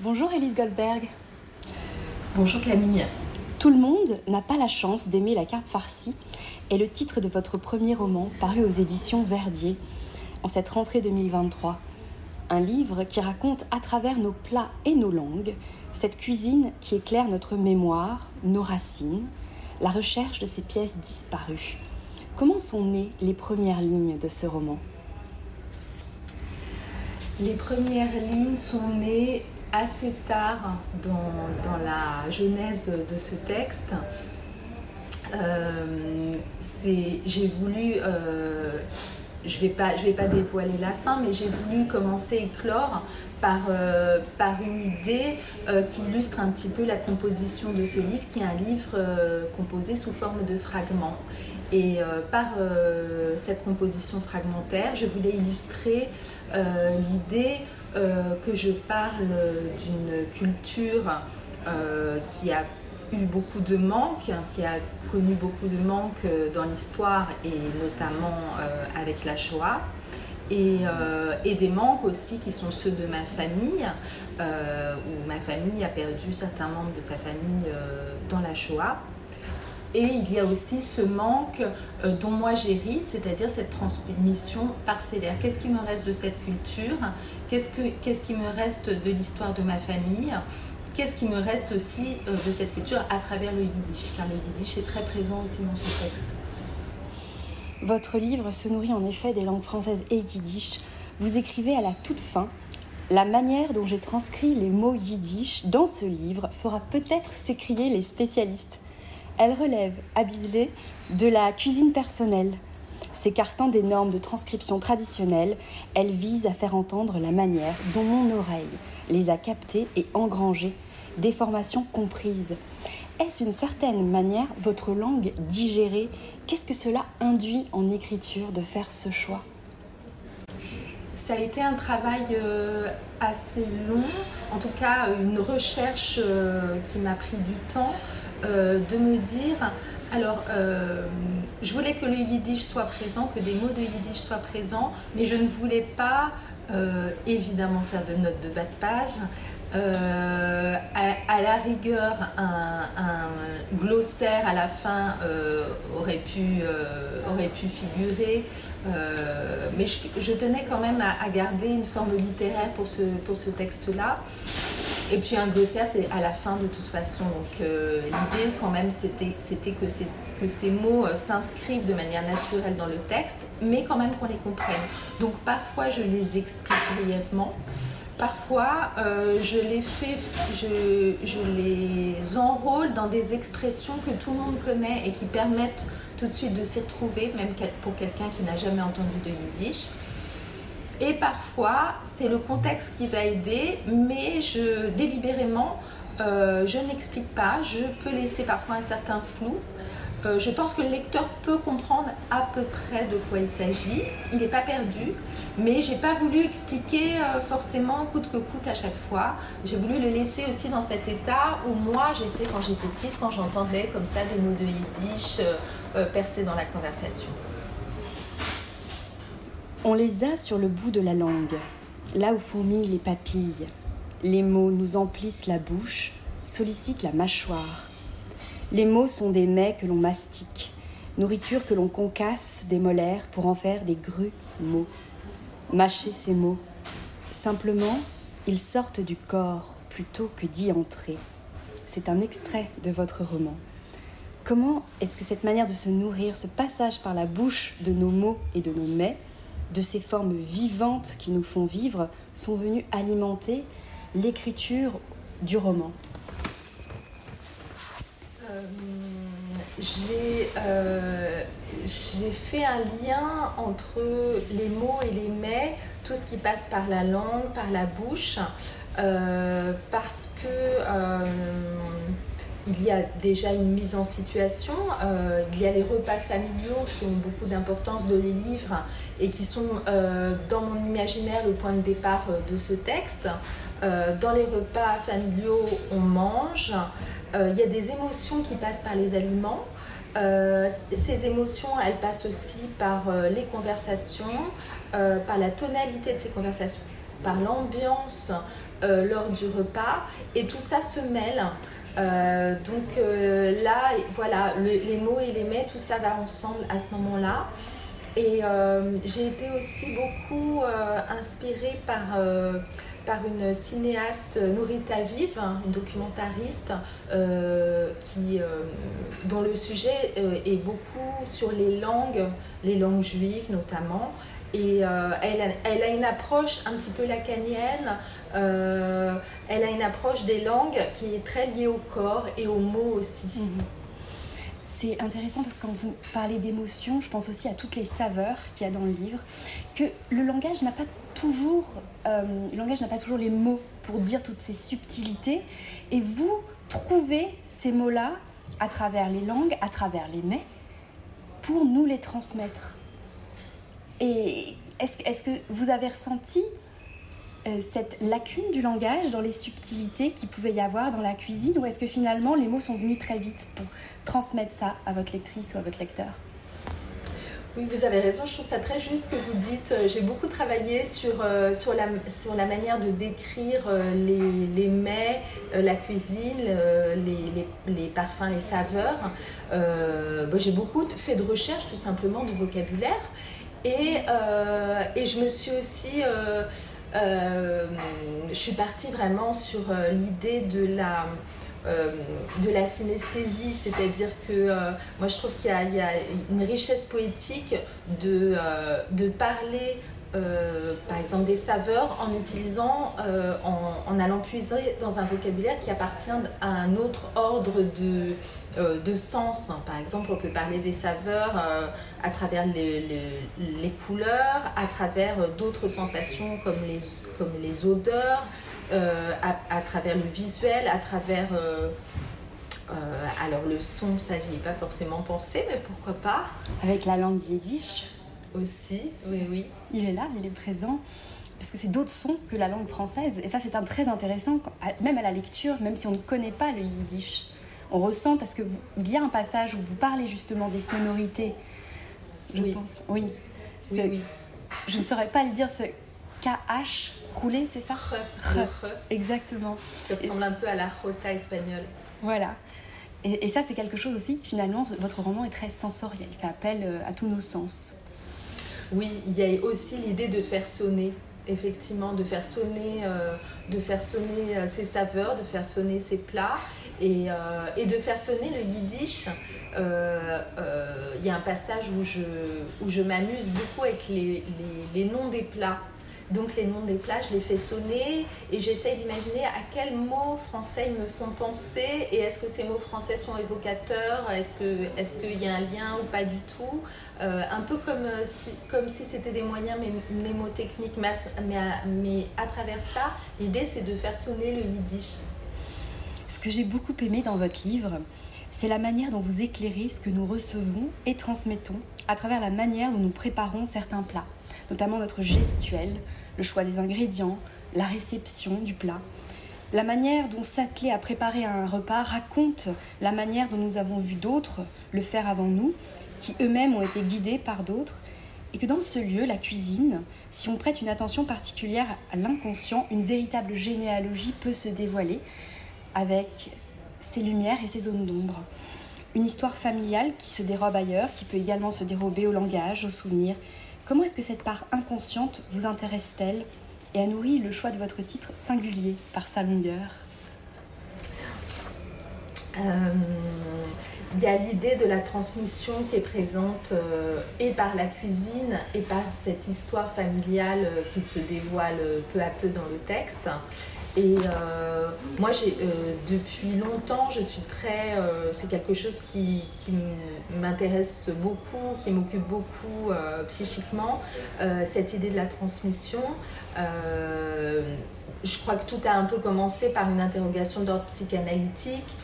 Bonjour Elise Goldberg. Bonjour Camille. Tout le monde n'a pas la chance d'aimer la carpe farcie est le titre de votre premier roman paru aux éditions Verdier en cette rentrée 2023. Un livre qui raconte à travers nos plats et nos langues cette cuisine qui éclaire notre mémoire, nos racines, la recherche de ces pièces disparues. Comment sont nées les premières lignes de ce roman? Les premières lignes sont nées assez tard dans, la genèse de ce texte. Euh, j'ai voulu, euh, je ne vais, pas, vais pas dévoiler la fin, mais j'ai voulu commencer à éclore par, euh, par une idée qui illustre un petit peu la composition de ce livre, qui est un livre composé sous forme de fragments. Et par cette composition fragmentaire, je voulais illustrer l'idée euh, que je parle d'une culture euh, qui a eu beaucoup de manques, qui a connu beaucoup de manques euh, dans l'histoire et notamment avec la Shoah. Et, et, des manques aussi qui sont ceux de ma famille, où ma famille a perdu certains membres de sa famille dans la Shoah. Et il y a aussi ce manque euh, dont moi j'hérite, c'est-à-dire cette transmission parcellaire. Qu'est-ce qui me reste de cette culture? Qu'est-ce, qu'est-ce qui me reste de l'histoire de ma famille? Qu'est-ce qui me reste aussi euh, de cette culture à travers le yiddish? Car le yiddish est très présent aussi dans ce texte. Votre livre se nourrit en effet des langues françaises et yiddish. Vous écrivez à la toute fin la manière dont j'ai transcrit les mots yiddish dans ce livre fera peut-être s'écrier les spécialistes. Elle relève, habillée, de la cuisine personnelle. S'écartant des normes de transcription traditionnelles, elle vise à faire entendre la manière dont mon oreille les a captées et engrangées, des formations comprises. Est-ce une certaine manière votre langue digérée? Qu'est-ce que cela induit en écriture de faire ce choix? Ça a été un travail euh, assez long, en tout cas une recherche euh, qui m'a pris du temps. Euh, de me dire, alors euh, je voulais que le yiddish soit présent, que des mots de yiddish soient présents, mais je ne voulais pas euh, évidemment faire de notes de bas de page. à, la rigueur, un, glossaire à la fin aurait, pu, aurait pu figurer, mais je, tenais quand même à, garder une forme littéraire pour ce, pour ce texte-là. Et puis un glossaire, c'est à la fin de toute façon. Donc euh, l'idée quand même, c'était, que, ces mots euh, s'inscrivent de manière naturelle dans le texte, mais quand même qu'on les comprenne. Donc parfois, je les explique brièvement. Parfois, euh, je les fais, je, je les enrôle dans des expressions que tout le monde connaît et qui permettent tout de suite de s'y retrouver, même pour quelqu'un qui n'a jamais entendu de yiddish. Et parfois, c'est le contexte qui va aider, mais je, délibérément, euh, je n'explique pas. Je peux laisser parfois un certain flou. Euh, je pense que le lecteur peut comprendre à peu près de quoi il s'agit. Il n'est pas perdu, mais j'ai pas voulu expliquer euh, forcément coûte que coûte à chaque fois. J'ai voulu le laisser aussi dans cet état où moi j'étais quand j'étais petite, quand j'entendais comme ça des mots de yiddish percer dans la conversation. On les a sur le bout de la langue, là où fourmillent les papilles. Les mots nous emplissent la bouche, sollicitent la mâchoire. Les mots sont des mets que l'on mastique, nourriture que l'on concasse des molaires pour en faire des grues mots. Mâcher ces mots. Simplement, ils sortent du corps plutôt que d'y entrer. C'est un extrait de votre roman. Comment est-ce que cette manière de se nourrir, ce passage par la bouche de nos mots et de nos mets, de ces formes vivantes qui nous font vivre sont venues alimenter l'écriture du roman. Euh, euh, J'ai fait un lien entre les mots et les mets, tout ce qui passe par la langue, par la bouche, euh, parce que il y a déjà une mise en situation, euh, il y a les repas familiaux qui ont beaucoup d'importance dans les livres et qui sont euh, dans mon imaginaire le point de départ euh, de ce texte. dans les repas familiaux, on mange, il y a des émotions qui passent par les aliments. ces émotions, elles passent aussi par les conversations, par la tonalité de ces conversations, par l'ambiance lors du repas et tout ça se mêle. Donc là, voilà, les mots et les mets, tout ça va ensemble à ce moment-là. Et j'ai été aussi beaucoup inspirée par par une cinéaste Nourita Vive, une documentariste euh, qui, euh, dont le sujet euh, est beaucoup sur les langues, les langues juives notamment. Et elle, a, elle, a, une approche un petit peu lacanienne, elle a une approche des langues qui est très liée au corps et aux mots aussi. Mhm. C'est intéressant parce que quand vous parlez d'émotion, je pense aussi à toutes les saveurs qu'il y a dans le livre, que le langage n'a pas toujours, euh, le langage n'a pas toujours les mots pour dire toutes ces subtilités, et vous trouvez ces mots-là à travers les langues, à travers les mets, pour nous les transmettre. Et est-ce est que vous avez ressenti euh, cette lacune du langage dans les subtilités qu'il pouvait y avoir dans la cuisine ou est-ce que finalement les mots sont venus très vite pour transmettre ça à votre lectrice ou à votre lecteur? Oui, vous avez raison, je trouve ça très juste que vous dites. Euh, j'ai beaucoup travaillé sur, euh, sur, la, manière de décrire les, mets, la cuisine, les, parfums, les saveurs. J'ai beaucoup fait de recherche tout simplement de vocabulaire. Et, et je me suis aussi euh, je suis partie vraiment sur euh, l'idée de la, euh, de la synesthésie, c'est-à-dire que moi je trouve qu'il y, a une richesse poétique de, de parler par exemple des saveurs en utilisant, en, allant puiser dans un vocabulaire qui appartient à un autre ordre de, euh, de sens. Par exemple, on peut parler des saveurs euh, à travers les, les, couleurs, à travers euh, d'autres sensations comme les, comme les odeurs, à, travers le visuel, à travers... alors le son, ça j'y ai pas forcément pensé, mais pourquoi pas Avec la langue yiddish Aussi, oui, oui. Il est là, il est présent parce que c'est d'autres sons que la langue française. Et ça, c'est très intéressant, même à la lecture, même si on ne connaît pas le yiddish on ressent parce que il y a un passage où vous parlez justement des sonorités. Je pense. Oui. oui, Je ne saurais pas le dire ce KH roulé, c'est ça? Exactement. Ça ressemble un peu à la jota espagnole. Voilà. Et, ça, c'est quelque chose aussi, finalement, votre roman est très sensoriel. Il fait appel euh, à tous nos sens. Oui, il y a aussi l'idée de faire sonner effectivement de faire sonner, euh, de faire sonner euh, ses saveurs, de faire sonner ses plats et, euh, et de faire sonner le yiddish. Il y a un passage où je, où je m'amuse beaucoup avec les, les, noms des plats. Donc les noms des plats, je les fais sonner et j'essaye d'imaginer à quels mots français ils me font penser et est-ce que ces mots français sont évocateurs, est-ce qu'il est y a un lien ou pas du tout. Euh, un peu comme euh, si, comme si c'était des moyens mnémotechniques, mais à, mais à travers ça, l'idée c'est de faire sonner le yiddish. Ce que j'ai beaucoup aimé dans votre livre, c'est la manière dont vous éclairez ce que nous recevons et transmettons à travers la manière dont nous préparons certains plats notamment notre gestuelle, le choix des ingrédients, la réception du plat. La manière dont s'atteler à préparer un repas raconte la manière dont nous avons vu d'autres le faire avant nous, qui eux-mêmes ont été guidés par d'autres, et que dans ce lieu, la cuisine, si on prête une attention particulière à l'inconscient, une véritable généalogie peut se dévoiler avec ses lumières et ses zones d'ombre. Une histoire familiale qui se dérobe ailleurs, qui peut également se dérober au langage, aux souvenirs Comment est-ce que cette part inconsciente vous intéresse-t-elle et a nourri le choix de votre titre singulier par sa longueur euh, il y a l'idée de la transmission qui est présente euh, et par la cuisine et par cette histoire familiale euh, qui se dévoile peu à peu dans le texte. Et euh, moi, j'ai, euh, depuis longtemps, je suis très. Euh, c'est quelque chose qui, qui m'intéresse beaucoup, qui m'occupe beaucoup psychiquement, cette idée de la transmission. je crois que tout a un peu commencé par une interrogation d'ordre psychanalytique.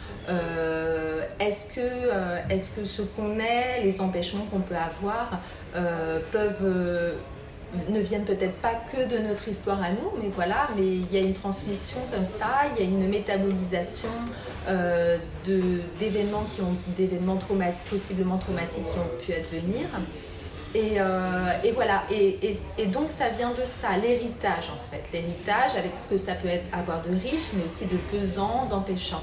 est-ce, que, est-ce que ce qu'on est, les empêchements qu'on peut avoir, peuvent ne viennent peut-être pas que de notre histoire à nous, mais voilà, mais il y a une transmission comme ça, il y a une métabolisation euh, d'événements qui ont d'événements possiblement traumatiques qui ont pu advenir. Et, et voilà, et, donc ça vient de ça, l'héritage en fait. L'héritage avec ce que ça peut avoir de riche, mais aussi de pesant, d'empêchant.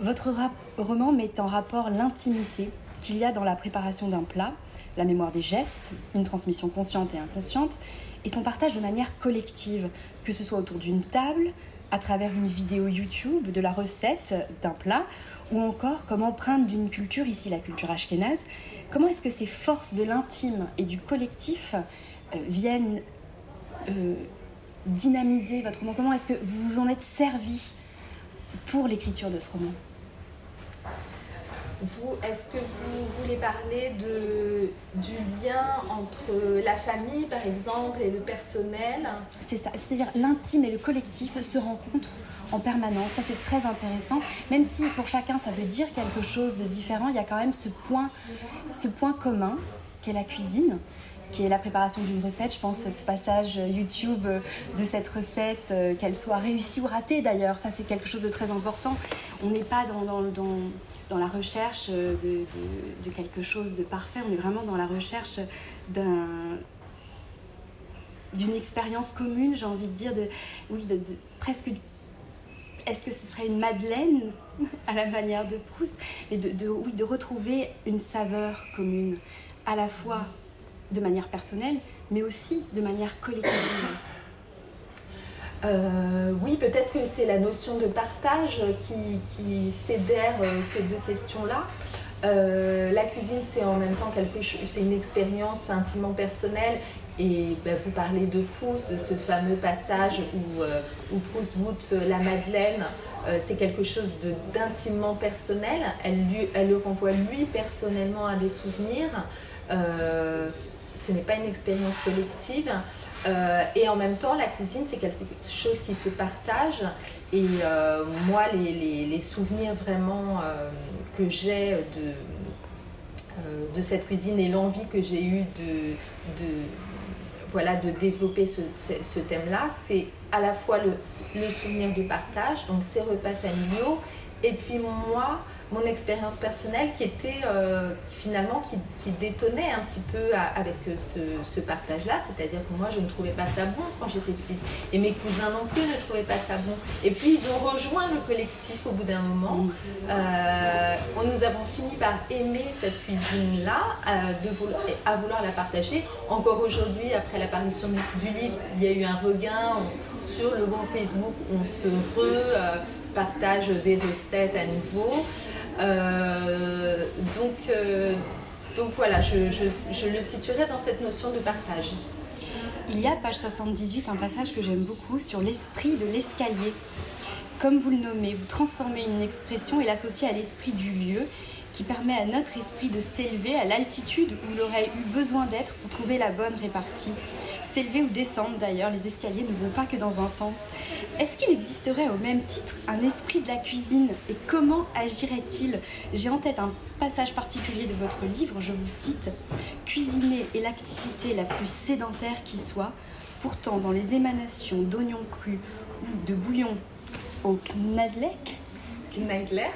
Votre roman met en rapport l'intimité qu'il y a dans la préparation d'un plat, la mémoire des gestes, une transmission consciente et inconsciente, et son partage de manière collective, que ce soit autour d'une table, à travers une vidéo YouTube de la recette d'un plat, ou encore comme empreinte d'une culture, ici la culture ashkénaze, comment est-ce que ces forces de l'intime et du collectif euh, viennent euh, dynamiser votre roman? Comment est-ce que vous vous en êtes servi pour l'écriture de ce roman? Vous, est-ce que vous voulez parler de, du lien entre la famille, par exemple, et le personnel? C'est ça, c'est-à-dire l'intime et le collectif se rencontrent en permanence. Ça, c'est très intéressant. Même si pour chacun, ça veut dire quelque chose de différent, il y a quand même ce point, ce point commun qu'est la cuisine qui est la préparation d'une recette. Je pense à ce passage YouTube de cette recette, euh, qu'elle soit réussie ou ratée d'ailleurs. Ça, c'est quelque chose de très important. On n'est pas dans, la recherche de, quelque chose de parfait. On est vraiment dans la recherche d'un d'une expérience commune, j'ai envie de dire, de, oui, de, presque est-ce que ce serait une madeleine à la manière de Proust Mais de, de, oui, de retrouver une saveur commune, à la fois de manière personnelle, mais aussi de manière collective euh, oui, peut-être que c'est la notion de partage qui, fédère euh, ces deux questions-là. Euh, la cuisine, c'est en même temps quelque chose, c'est une expérience intimement personnelle. Et ben, vous parlez de Proust, de ce fameux passage où, où Proust la Madeleine. c'est quelque chose d'intimement personnel. Elle, lui, elle le renvoie lui personnellement à des souvenirs ce n'est pas une expérience collective. Euh, et en même temps, la cuisine, c'est quelque chose qui se partage. Et euh, moi, les, les, souvenirs vraiment euh, que j'ai de, de cette cuisine et l'envie que j'ai eue de, de, voilà, de développer ce, ce thème-là, c'est à la fois le, le souvenir du partage, donc ces repas familiaux, et puis moi, mon expérience personnelle qui était euh, finalement qui, qui, détonnait un petit peu avec euh, ce, ce partage-là, c'est-à-dire que moi je ne trouvais pas ça bon quand j'étais petite et mes cousins non plus ne trouvaient pas ça bon. Et puis ils ont rejoint le collectif au bout d'un moment. Euh, nous avons fini par aimer cette cuisine-là, de vouloir, à vouloir la partager. Encore aujourd'hui, après l'apparition du, livre, il y a eu un regain sur le groupe Facebook, on se re partage des recettes à nouveau. Euh, donc, euh, donc voilà, je, je, le situerai dans cette notion de partage. Il y a, page 78, un passage que j'aime beaucoup sur l'esprit de l'escalier. Comme vous le nommez, vous transformez une expression et l'associez à l'esprit du lieu qui permet à notre esprit de s'élever à l'altitude où il aurait eu besoin d'être pour trouver la bonne répartie. S'élever ou descendre d'ailleurs, les escaliers ne vont pas que dans un sens. Est-ce qu'il existerait au même titre un esprit de la cuisine et comment agirait-il? J'ai en tête un passage particulier de votre livre, je vous cite Cuisiner est l'activité la plus sédentaire qui soit, pourtant dans les émanations d'oignons crus ou de bouillon au knadlek, Knadler.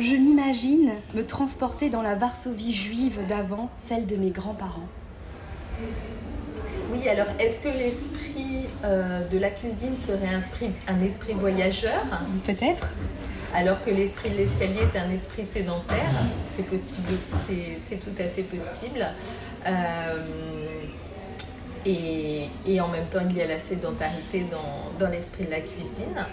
Je m'imagine me transporter dans la Varsovie juive d'avant, celle de mes grands-parents. Oui, alors est-ce que l'esprit euh, de la cuisine serait un esprit, un esprit voyageur? Peut-être. Alors que l'esprit de l'escalier est un esprit sédentaire, c'est possible, c'est tout à fait possible. Euh, et, en même temps, il y a la sédentarité dans, l'esprit de la cuisine.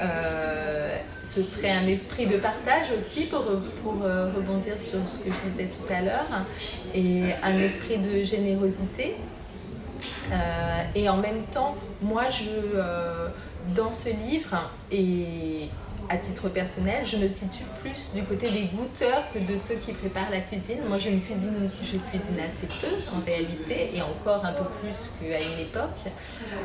Euh, ce serait un esprit de partage aussi pour, pour euh, rebondir sur ce que je disais tout à l'heure et un esprit de générosité. Euh, et en même temps, moi, je, dans ce livre, et à titre personnel, je me situe plus du côté des goûteurs que de ceux qui préparent la cuisine. Moi, je cuisine, je cuisine assez peu en réalité, et encore un peu plus qu'à une époque.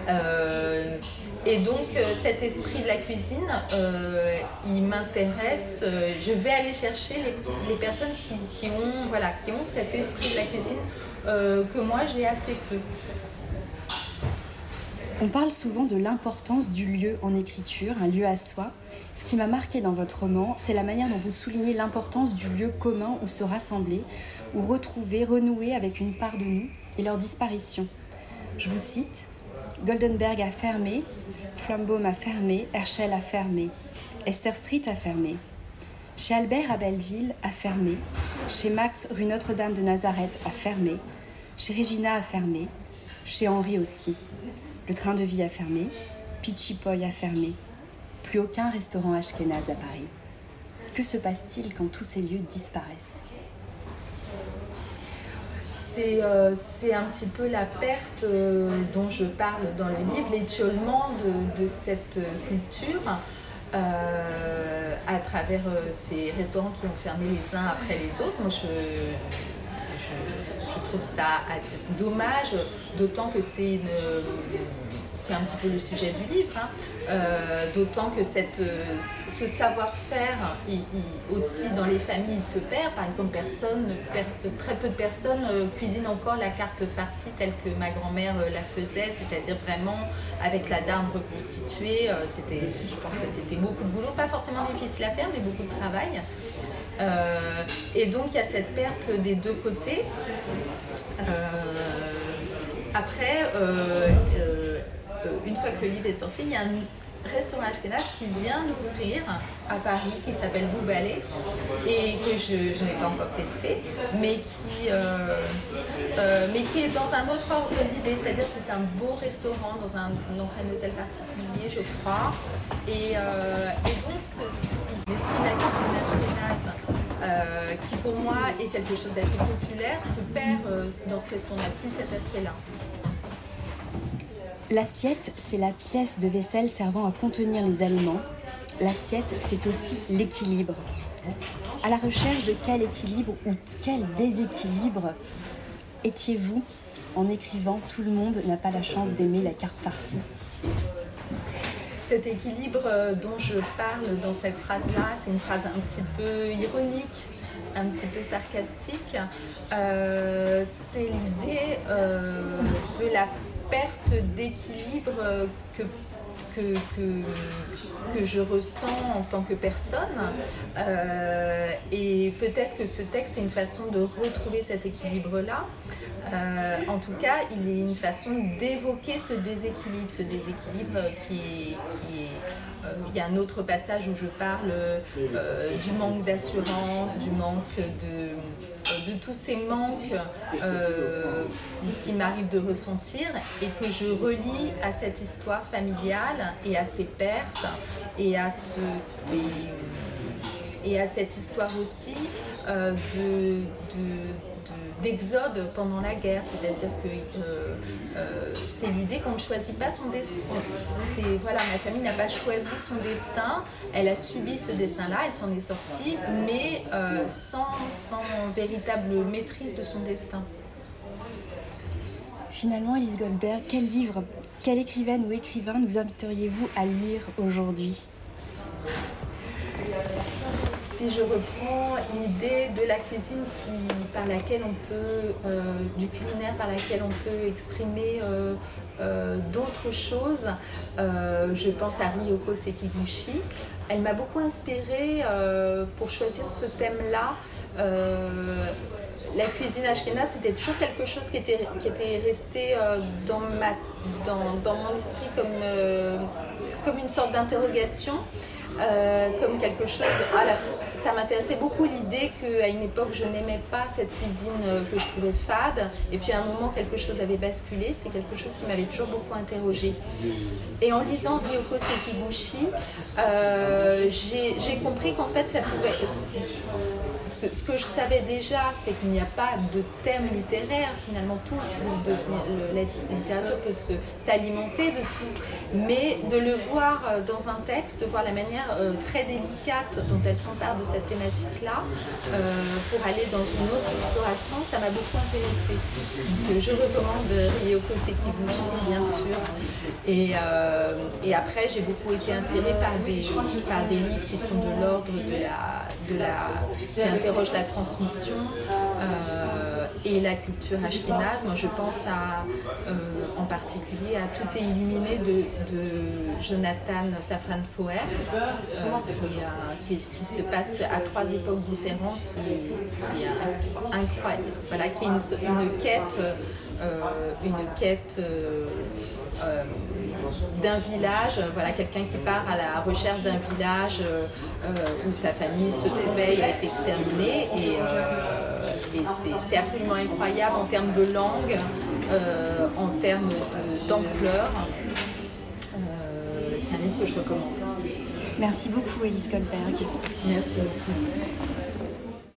Euh, et donc, euh, cet esprit de la cuisine, euh, il m'intéresse. je vais aller chercher les, personnes qui, ont cet esprit de la cuisine que moi j'ai assez peu. On parle souvent de l'importance du lieu en écriture, un lieu à soi. Ce qui m'a marqué dans votre roman, c'est la manière dont vous soulignez l'importance du lieu commun où se rassembler, où retrouver, renouer avec une part de nous et leur disparition. Je vous cite Goldenberg a fermé, Flambaum a fermé, Herschel a fermé, Esther Street a fermé. Chez Albert à Belleville a fermé, chez Max rue Notre-Dame de Nazareth a fermé, chez Regina a fermé, chez Henri aussi. Le train de vie a fermé, Pichipoy a fermé. Plus aucun restaurant ashkénaze à Paris. Que se passe-t-il quand tous ces lieux disparaissent euh, c'est un petit peu la perte euh, dont je parle dans le livre, l'étiolement de, cette culture euh, à travers ces restaurants qui ont fermé les uns après les autres. Moi, je, je trouve ça dommage, d'autant que c'est une c'est un petit peu le sujet du livre, hein. euh, d'autant que cette, euh, ce savoir-faire aussi dans les familles se perd. Par exemple, personne, très peu de personnes euh, cuisinent encore la carpe farcie telle que ma grand-mère la faisait, c'est-à-dire vraiment avec la dame reconstituée. je pense que c'était beaucoup de boulot, pas forcément difficile à faire, mais beaucoup de travail. et donc il y a cette perte des deux côtés. après, une fois que le livre est sorti, il y a un restaurant ashkenaz qui vient d'ouvrir à Paris qui s'appelle Boubalé et que je, n'ai pas encore testé mais qui, euh, euh, mais qui est dans un autre ordre d'idée c'est-à-dire c'est un beau restaurant dans un, ancien hôtel particulier je crois. Et, donc l'esprit de la cuisine qui pour moi est quelque chose d'assez populaire se perd dans ce restaurant, on n'a plus cet aspect là L'assiette, c'est la pièce de vaisselle servant à contenir les aliments. L'assiette, c'est aussi l'équilibre. À la recherche de quel équilibre ou quel déséquilibre étiez-vous en écrivant Tout le monde n'a pas la chance d'aimer la carte farcie cet équilibre euh, dont je parle dans cette phrase-là, c'est une phrase un petit peu ironique, un petit peu sarcastique. Euh, c'est l'idée euh, de la perte d'équilibre que, que, que, je ressens en tant que personne. Euh, et peut-être que ce texte est une façon de retrouver cet équilibre-là. Euh, en tout cas, il est une façon d'évoquer ce déséquilibre, ce déséquilibre qui est, qui euh, il y a un autre passage où je parle du manque d'assurance, du manque de, de tous ces manques euh, qui, m'arrivent de ressentir et que je relie à cette histoire familiale et à ces pertes et à, ce, et, à cette histoire aussi de d'exode pendant la guerre, c'est-à-dire que euh, euh, c'est l'idée qu'on ne choisit pas son destin. C'est voilà, ma famille n'a pas choisi son destin, elle a subi ce destin-là, elle s'en est sortie, mais euh, sans, sans véritable maîtrise de son destin. Finalement, Elise Goldberg, quel livre, quelle écrivaine ou écrivain nous inviteriez-vous à lire aujourd'hui? Si je reprends l'idée de la cuisine qui, par laquelle on peut, euh, du culinaire par laquelle on peut exprimer euh, euh, d'autres choses, je pense à Ryoko Sekiguchi. Elle m'a beaucoup inspirée pour choisir ce thème-là. La cuisine ashkénaze, c'était toujours quelque chose qui était, qui était resté dans, ma, dans, dans, mon esprit comme, comme une sorte d'interrogation. Euh, comme quelque chose. Ça m'intéressait beaucoup l'idée qu'à une époque je n'aimais pas cette cuisine euh, que je trouvais fade, et puis à un moment quelque chose avait basculé. C'était quelque chose qui m'avait toujours beaucoup interrogée. Et en lisant Ryoko Sekiguchi, euh, j'ai compris qu'en fait ça pouvait ce, que je savais déjà, c'est qu'il n'y a pas de thème littéraire. Finalement, tout, la littérature peut s'alimenter de tout. Mais de le voir euh, dans un texte, de voir la manière euh, très délicate dont elle s'empare de cette thématique-là, euh, pour aller dans une autre exploration, ça m'a beaucoup intéressée. je recommande Ryoko Sekiguchi, bien sûr. Et, et après, j'ai beaucoup été inspirée par des, par des livres qui sont de l'ordre de la, de la interroge la transmission. Euh, et la culture ashkénaze. Moi, je pense à, en particulier à Tout est illuminé de, Jonathan Safran Foer, qui, qui, se passe à trois époques différentes, qui, est incroyable, voilà, qui est une, une quête euh, une quête euh, euh, d'un village, voilà, quelqu'un qui part à la recherche d'un village où sa famille se trouvait et a été exterminée. Et, c'est absolument incroyable en termes de langue, en termes d'ampleur. c'est un livre que je recommande. Merci beaucoup, Elise Goldberg. Merci beaucoup.